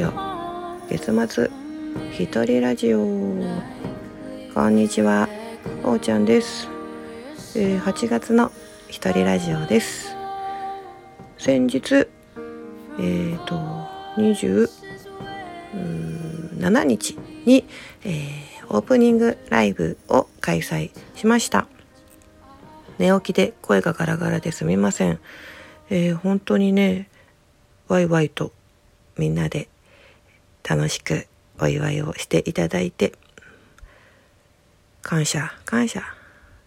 ジオ。月末一人ラジオ。こんにちは。おーちゃんです、えー、8月の一人ラジオです。先日えっ、ー、と27日に、えー、オープニングライブを開催しました。寝起きで声がガラガラですみません、えー、本当にねワイワイとみんなで楽しくお祝いをしていただいて感謝感謝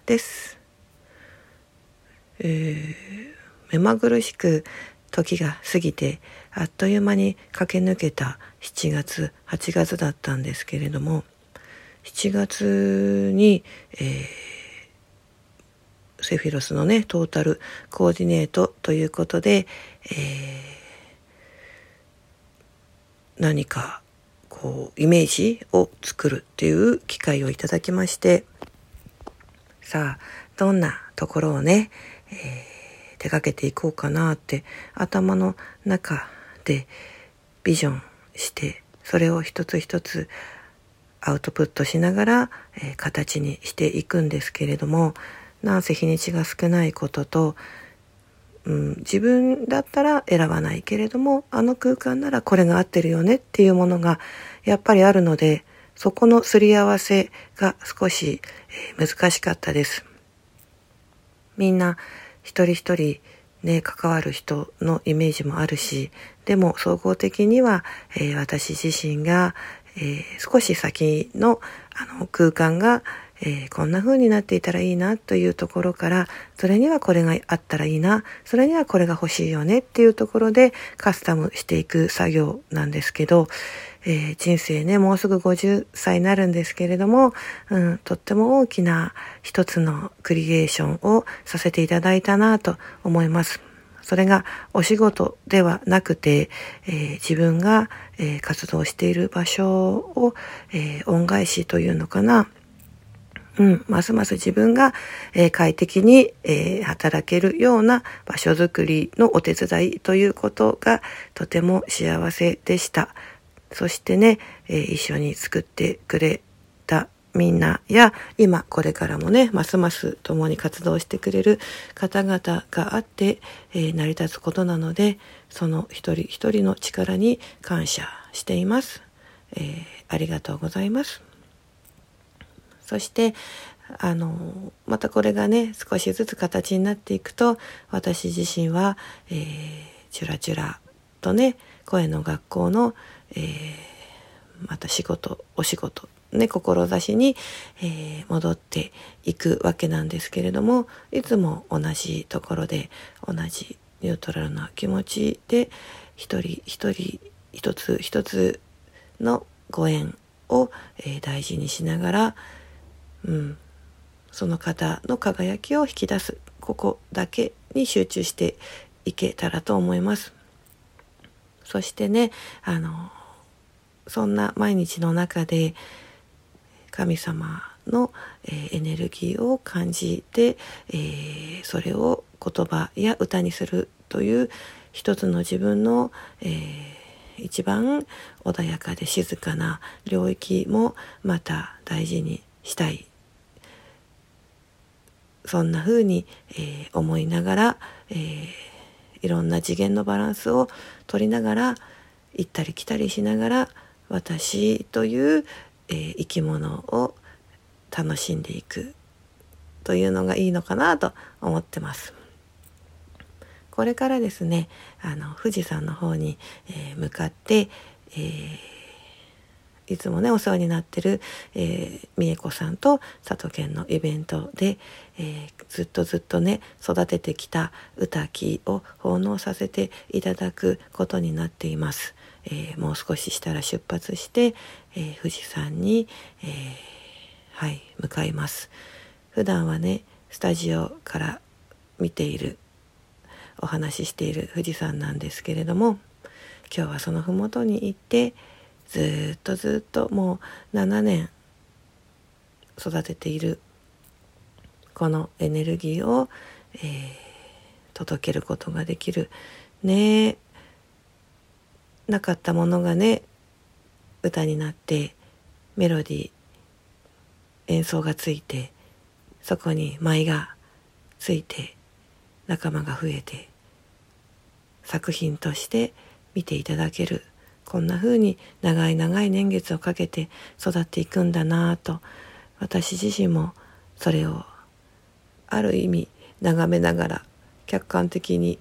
です。えー、目まぐるしく時が過ぎてあっという間に駆け抜けた7月8月だったんですけれども7月に、えー、セフィロスのねトータルコーディネートということで、えー何かこうイメージを作るっていう機会をいただきましてさあどんなところをね、えー、手掛けていこうかなって頭の中でビジョンしてそれを一つ一つアウトプットしながら、えー、形にしていくんですけれどもなんせ日にちが少ないこととうん、自分だったら選ばないけれどもあの空間ならこれが合ってるよねっていうものがやっぱりあるのでそこのすり合わせが少し、え、難しかったです。みんな一人一人ね、関わる人のイメージもあるし、でも総合的には、えー、私自身が、えー、少し先のあの空間が、えー、こんな風になっていたらいいなというところからそれにはこれがあったらいいなそれにはこれが欲しいよねっていうところでカスタムしていく作業なんですけど、えー、人生ねもうすぐ50歳になるんですけれども、うん、とっても大きな一つのクリエーションをさせていただいたなと思います。それがお仕事ではなくて、えー、自分が、えー、活動している場所を、えー、恩返しというのかな、うん、ますます自分が、えー、快適に、えー、働けるような場所づくりのお手伝いということがとても幸せでした。そしてね、えー、一緒に作ってくれたみんなや今これからもねますます共に活動してくれる方々があって、え成り立つことなのでその一人一人の力に感謝しています。えありがとうございます。そしてあのまたこれがね少しずつ形になっていくと私自身は、えー、チュラチュラとね声の学校の、えー、また仕事お仕事ね志に、えー、戻っていくわけなんですけれどもいつも同じところで同じニュートラルな気持ちで一人一人一つ一つのご縁を、えー、大事にしながらうん、その方の輝きを引き出す。ここだけに集中していけたらと思います。そしてねあのそんな毎日の中で神様の、えー、エネルギーを感じて、えー、それを言葉や歌にするという一つの自分の、えー、一番穏やかで静かな領域もまた大事にしたい。そんな風に、えー、思いながら、えー、いろんな次元のバランスを取りながら行ったり来たりしながら私という、えー、生き物を楽しんでいくというのがいいのかなと思ってます。これからですねあの富士山の方に、え、向かって、えーいつもねお世話になってる、えー、美恵子さんと佐藤健のイベントで、えー、ずっとずっとね育ててきた歌木を奉納させていただくことになっています。えー、もう少ししたら出発して、え富士山に、えはい向かいます。普段はねスタジオから見ているお話ししている富士山なんですけれども今日はその麓に行ってずっとずっともう7年育てているこのエネルギーを、えー、届けることができるね。なかったものがね歌になってメロディー演奏がついてそこに舞がついて仲間が増えて作品として見ていただける。こんな風に長い長い年月をかけて育っていくんだなぁと私自身もそれをある意味眺めながら客観的に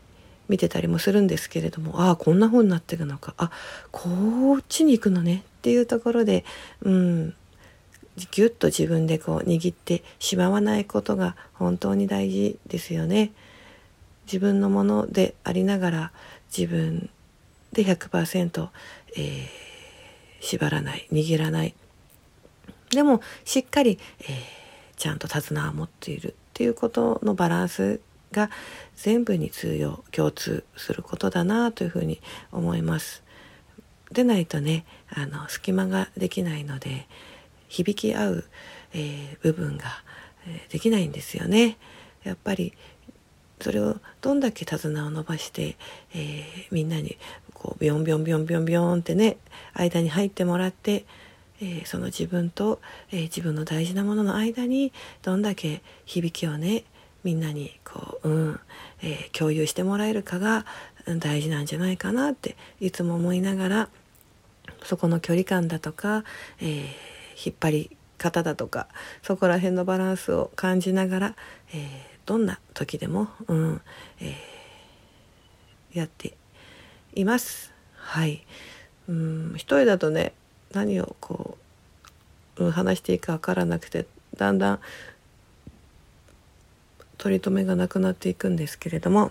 見てたりもするんですけれどもああこんな風になってるのかあこっちに行くのねっていうところでうんぎゅっと自分でこう握ってしまわないことが本当に大事ですよね。自分のものでありながら自分で100%、えー、縛らない握らないでもしっかり、えー、ちゃんと手綱を持っているっていうことのバランスが全部に通用共通することだなというふうに思います。でないとねあの隙間ができないので響き合う、えー、部分が、えー、できないんですよね。やっぱりそれをどんだけ手綱を伸ばして、えー、みんなにこうビョンビョンビョンビョンビョンってね間に入ってもらって、えー、その自分と、えー、自分の大事なものの間にどんだけ響きをねみんなにこう、うんえ共有してもらえるかが大事なんじゃないかなっていつも思いながらそこの距離感だとか、え引っ張り方だとかそこら辺のバランスを感じながら、え、どんな時でも、うんえー、やっています。はい。うん一人だとね何をこう、うん、話していいか分からなくてだんだん取り留めがなくなっていくんですけれども、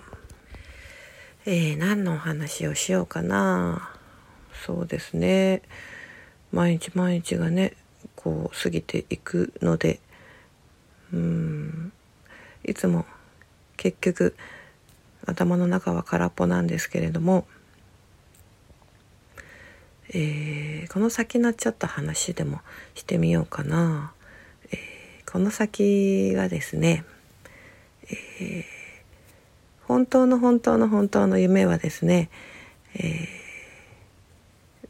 えー、何のお話をしようかな。そうですね。毎日毎日がねこう過ぎていくのでうんいつも結局頭の中は空っぽなんですけれども、えー、この先なっちゃった話でもしてみようかな。えー、この先がですね、えー、本当の本当の本当の夢はですね、え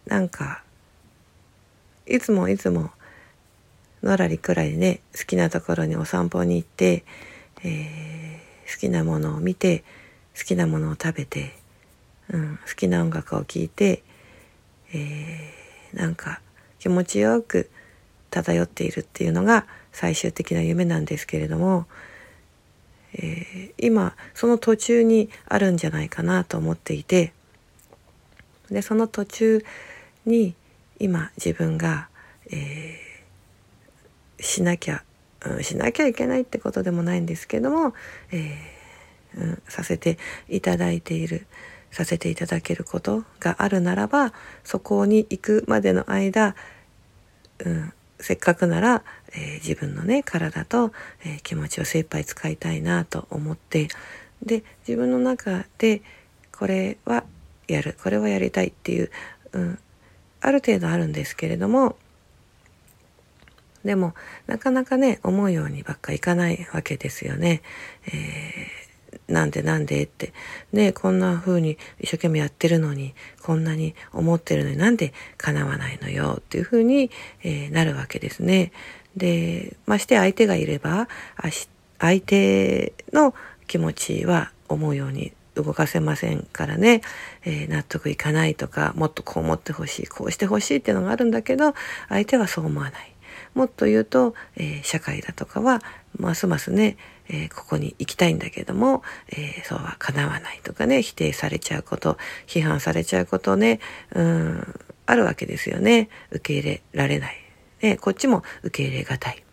なんかいつもいつものらりくらいね好きなところにお散歩に行って、え、好きなものを見て好きなものを食べて、うん、好きな音楽を聴いて、えー、なんか気持ちよく漂っているっていうのが最終的な夢なんですけれども、えー、今その途中にあるんじゃないかなと思っていてでその途中に今自分が、えーしなきゃ、うん、しなきゃいけないってことでもないんですけども、えー、うん、させていただいているさせていただけることがあるならばそこに行くまでの間、うん、せっかくなら、えー、自分のね体と、えー、気持ちを精一杯使いたいなと思ってで自分の中でこれはやるこれはやりたいっていう、うん、ある程度あるんですけれどもでもなかなかね思うようにばっかいかないわけですよね。えー、なんでなんでってねこんな風に一生懸命やってるのにこんなに思ってるのになんで叶わないのよっていう風に、えー、なるわけですね。でまして相手がいれば相手の気持ちは思うように動かせませんからね、えー、納得いかないとかもっとこう思ってほしいこうしてほしいっていうのがあるんだけど相手はそう思わない。もっと言うと、えー、社会だとかはますますね、えー、ここに行きたいんだけども、えー、そうは叶わないとかね否定されちゃうこと批判されちゃうことねうんあるわけですよね。受け入れられない、ね、こっちも受け入れがたい。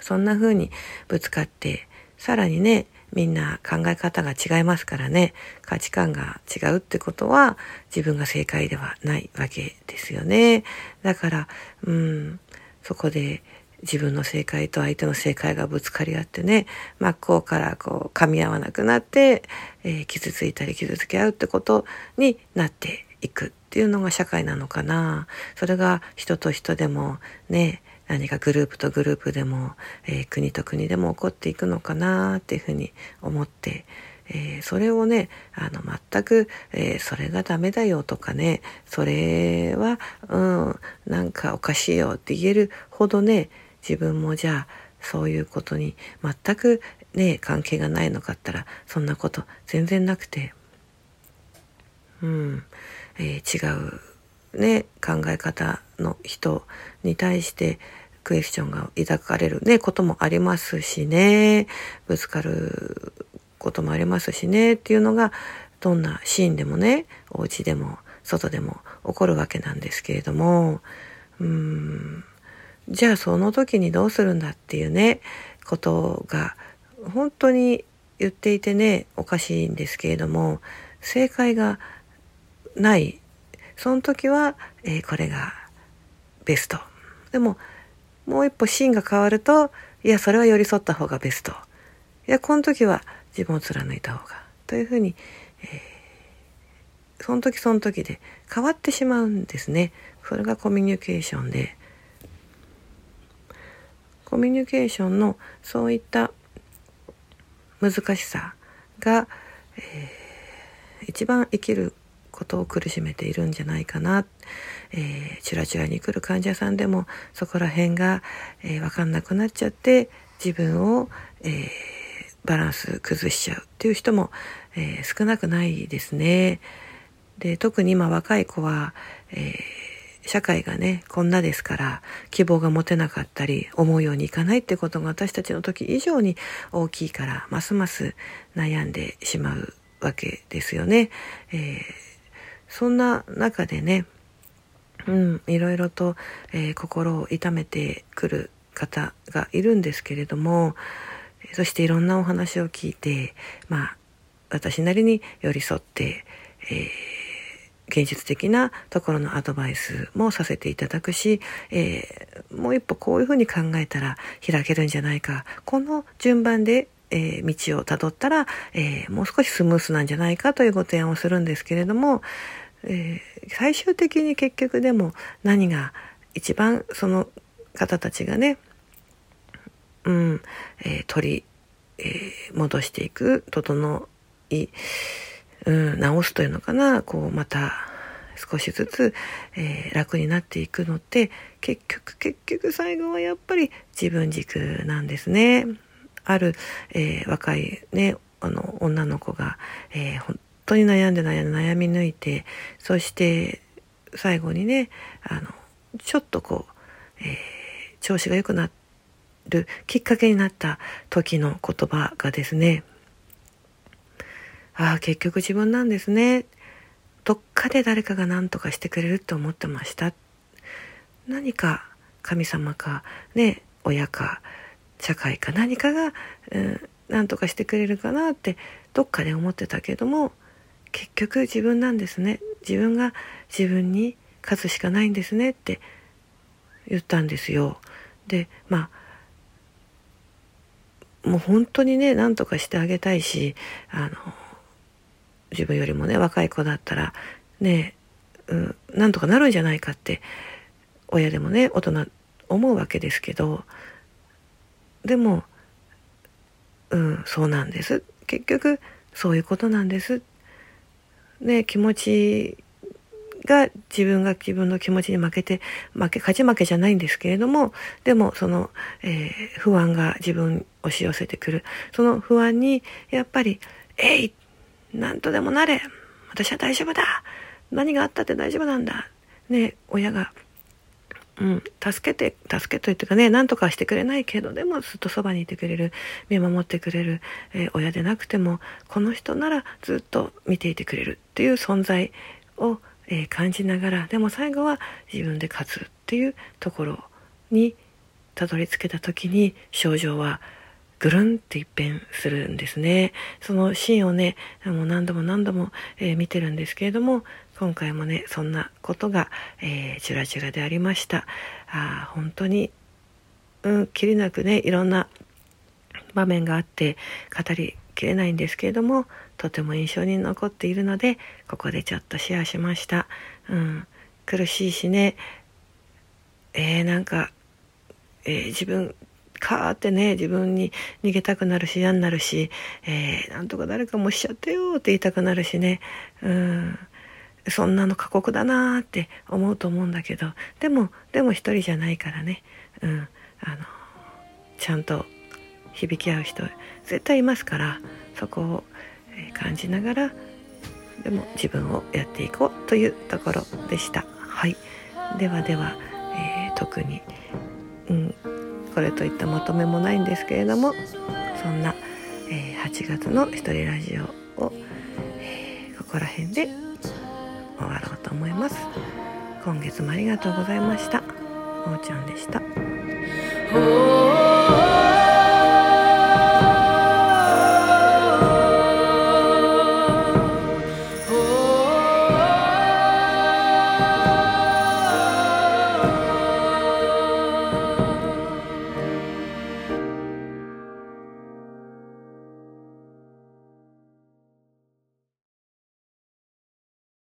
そんな風にぶつかってさらにねみんな考え方が違いますからね価値観が違うってことは自分が正解ではないわけですよね。だからうんそこで自分の正解と相手の正解がぶつかり合ってね真っ向からこう噛み合わなくなって、えー、傷ついたり傷つけ合うってことになっていくっていうのが社会なのかな。それが人と人でもね何かグループとグループでも、えー、国と国でも起こっていくのかなっていうふうに思って、えー、それをねあの全く、えー、それがダメだよとかねそれはうんなんかおかしいよって言えるほどね自分もじゃあそういうことに全くね関係がないのかったらそんなこと全然なくて。うん、えー、違うね考え方の人に対してクエスチョンが抱かれるねこともありますしね。ぶつかることもありますしねっていうのがどんなシーンでもねお家でも外でも起こるわけなんですけれども。うん。じゃあその時にどうするんだっていうねことが本当に言っていてねおかしいんですけれども正解がない。その時は、えー、これがベスト。でももう一歩シーンが変わるといやそれは寄り添った方がベスト。いやこの時は自分を貫いた方が。というふうに、えー、その時その時で変わってしまうんですね。それがコミュニケーションで。コミュニケーションのそういった難しさが、えー、一番生きることを苦しめているんじゃないかな、えー、チュラチュラに来る患者さんでもそこら辺が、えー、分かんなくなっちゃって自分を、えー、バランス崩しちゃうっていう人も、えー、少なくないですね。で特に今若い子は、えー、社会がねこんなですから希望が持てなかったり思うようにいかないってことが私たちの時以上に大きいからますます悩んでしまうわけですよね。えー、そんな中でねうん、いろいろと、えー、心を痛めてくる方がいるんですけれども、そしていろんなお話を聞いて、まあ、私なりに寄り添って、えー、現実的なところのアドバイスもさせていただくし、えー、もう一歩こういうふうに考えたら開けるんじゃないか。この順番で、えー、道をたどったら、えもう少しスムースなんじゃないかというご提案をするんですけれども、え最終的に結局でも何が一番その方たちがねうん、えー、取り、えー、戻していく、整い、うん、直すというのかな、こう、また、少しずつ、えー、楽になっていくのって結局結局最後はやっぱり自分軸なんですね。ある、えー、若いねあの女の子が、えー、本当に悩んで悩んで悩み抜いてそして最後にねあのちょっとこう、え調子が良くなるきっかけになった時の言葉がですねああ結局自分なんですね。どっかで誰かが何とかしてくれると思ってました。何か神様かね親か社会か何かが、うん、何とかしてくれるかなってどっかで思ってたけども結局自分なんですね。自分が自分に勝つしかないんですねって言ったんですよ。でまあもう本当にね何とかしてあげたいしあの自分よりもね若い子だったらねうんなんとかなるんじゃないかって親でもね大人思うわけですけどでもうんそうなんです。結局そういうことなんです。ね気持ちが自分が自分の気持ちに負けて負け勝ち負けじゃないんですけれどもでもその、えー、不安が自分押し寄せてくる。その不安にやっぱり「えい何とでもなれ。私は大丈夫だ。何があったって大丈夫なんだ」ね親がうん、助けて、助けというかね、何とかしてくれないけど、でもずっとそばにいてくれる、見守ってくれる、えー、親でなくても、この人ならずっと見ていてくれる。っていう存在をえー、感じながらでも最後は自分で勝つっていうところにたどり着けた時に症状はぐるんって一変するんですね。そのシーンをね、もう何度も何度も、えー、見てるんですけれども、今回もね、そんなことが、えー、チュラチラでありました。あ本当に、うん、きりなくね、いろんな場面があって語りきれないんですけれども、とても印象に残っているのでここでちょっとシェアしました、うん、苦しいしねえー、なんかえー、自分カーってね自分に逃げたくなるし嫌になるし、えー、なんとか誰かもしちゃってよって言いたくなるしね。うん。そんなの過酷だなーって思うと思うんだけど。でもでも一人じゃないからね、うん、あのちゃんと響き合う人絶対いますからそこを感じながらでも自分をやっていこうというところでした。はい、ではでは、えー、特に、うん、これといったまとめもないんですけれどもそんな、えー、8月の一人ラジオを、えー、ここら辺で終わろうと思います。今月もありがとうございました。おーちゃんでした。